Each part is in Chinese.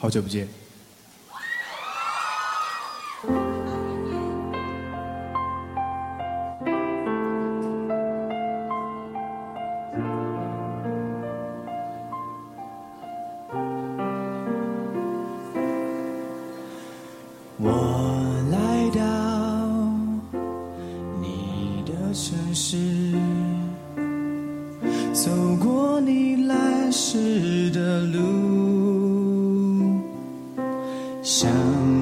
好久不见。我来到你的城市，走过你来时的路，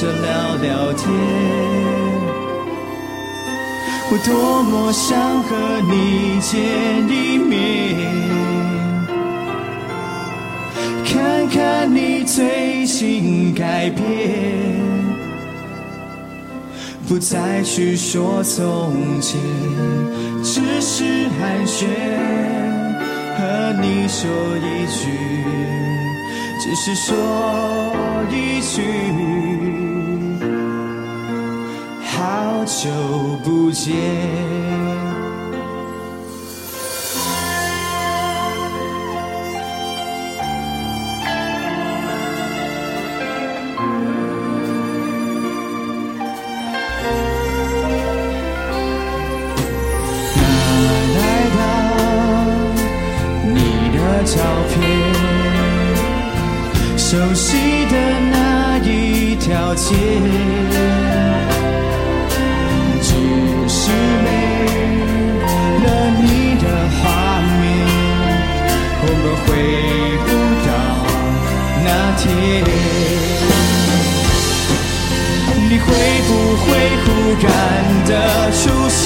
着聊聊天。我多么想和你见一面，看看你最近改变。不再去说从前，只是寒暄，和你说一句，只是说一句，不见。照片，熟悉的那一条街，你会不会忽然的出现？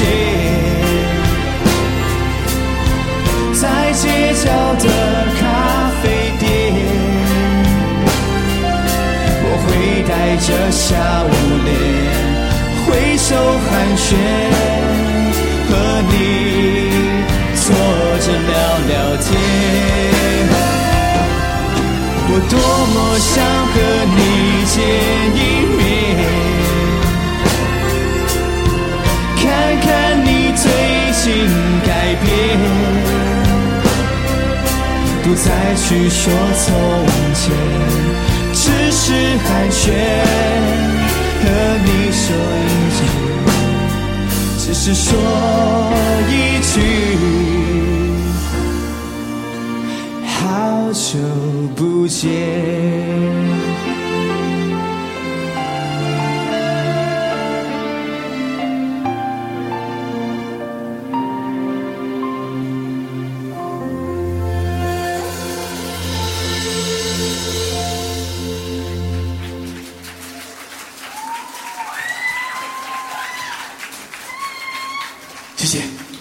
在街角的咖啡店，我会带着笑脸挥手寒暄，多么想和你见一面，看看你最近改变。不再去说从前，只是寒暄，和你说一句，只是说一句，好久不见。谢谢。